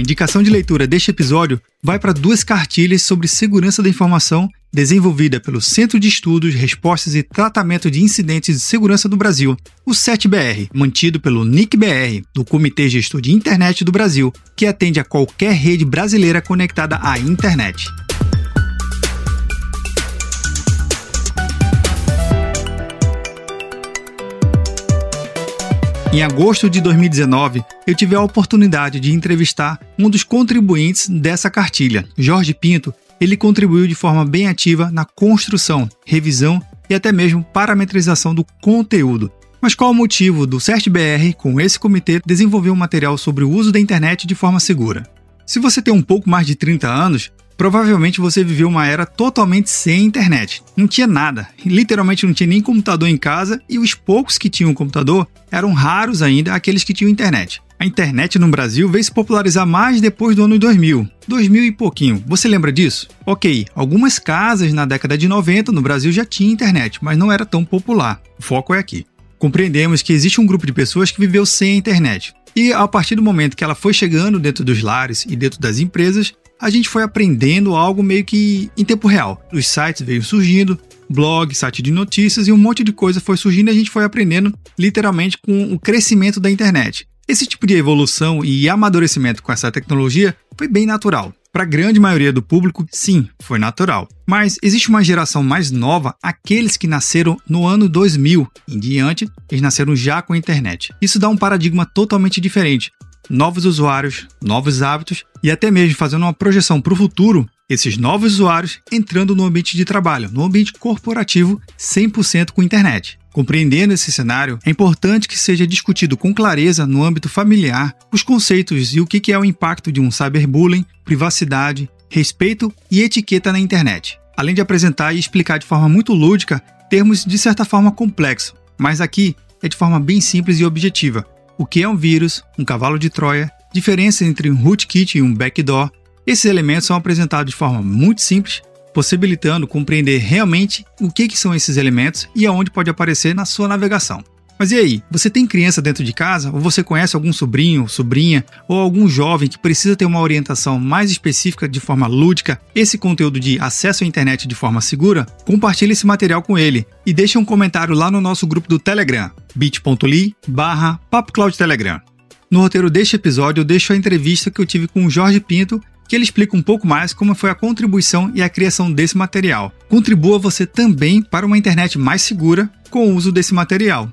A indicação de leitura deste episódio vai para duas cartilhas sobre segurança da informação desenvolvida pelo Centro de Estudos, Respostas e Tratamento de Incidentes de Segurança do Brasil, o CETBR, mantido pelo NICBR, do Comitê Gestor de Internet do Brasil, que atende a qualquer rede brasileira conectada à internet. Em agosto de 2019, eu tive a oportunidade de entrevistar um dos contribuintes dessa cartilha, Jorge Pinto. Ele contribuiu de forma bem ativa na construção, revisão e até mesmo parametrização do conteúdo. Mas qual o motivo do CERT-BR, com esse comitê, desenvolver um material sobre o uso da internet de forma segura? Se você tem um pouco mais de 30 anos, Provavelmente você viveu uma era totalmente sem internet. Não tinha nada, literalmente não tinha nem computador em casa e os poucos que tinham computador eram raros ainda aqueles que tinham internet. A internet no Brasil veio se popularizar mais depois do ano 2000, 2000 e pouquinho. Você lembra disso? Ok, algumas casas na década de 90 no Brasil já tinham internet, mas não era tão popular. O foco é aqui. Compreendemos que existe um grupo de pessoas que viveu sem a internet. E a partir do momento que ela foi chegando dentro dos lares e dentro das empresas, a gente foi aprendendo algo meio que em tempo real. Os sites veio surgindo, blog, site de notícias e um monte de coisa foi surgindo e a gente foi aprendendo literalmente com o crescimento da internet. Esse tipo de evolução e amadurecimento com essa tecnologia foi bem natural. Para a grande maioria do público, sim, foi natural. Mas existe uma geração mais nova, aqueles que nasceram no ano 2000 em diante, eles nasceram já com a internet. Isso dá um paradigma totalmente diferente, novos usuários, novos hábitos e até mesmo fazendo uma projeção para o futuro, esses novos usuários entrando no ambiente de trabalho, no ambiente corporativo 100% com internet. Compreendendo esse cenário, é importante que seja discutido com clareza no âmbito familiar os conceitos e o que é o impacto de um cyberbullying, privacidade, respeito e etiqueta na internet. Além de apresentar e explicar de forma muito lúdica termos de certa forma complexos, mas aqui é de forma bem simples e objetiva, o que é um vírus, um cavalo de Troia, diferença entre um rootkit e um backdoor. Esses elementos são apresentados de forma muito simples, possibilitando compreender realmente o que, que são esses elementos e aonde pode aparecer na sua navegação. Mas e aí, você tem criança dentro de casa? Ou você conhece algum sobrinho, sobrinha, ou algum jovem que precisa ter uma orientação mais específica de forma lúdica, esse conteúdo de acesso à internet de forma segura? Compartilhe esse material com ele e deixe um comentário lá no nosso grupo do Telegram bit.ly barra Telegram. No roteiro deste episódio eu deixo a entrevista que eu tive com o Jorge Pinto, que ele explica um pouco mais como foi a contribuição e a criação desse material. Contribua você também para uma internet mais segura com o uso desse material.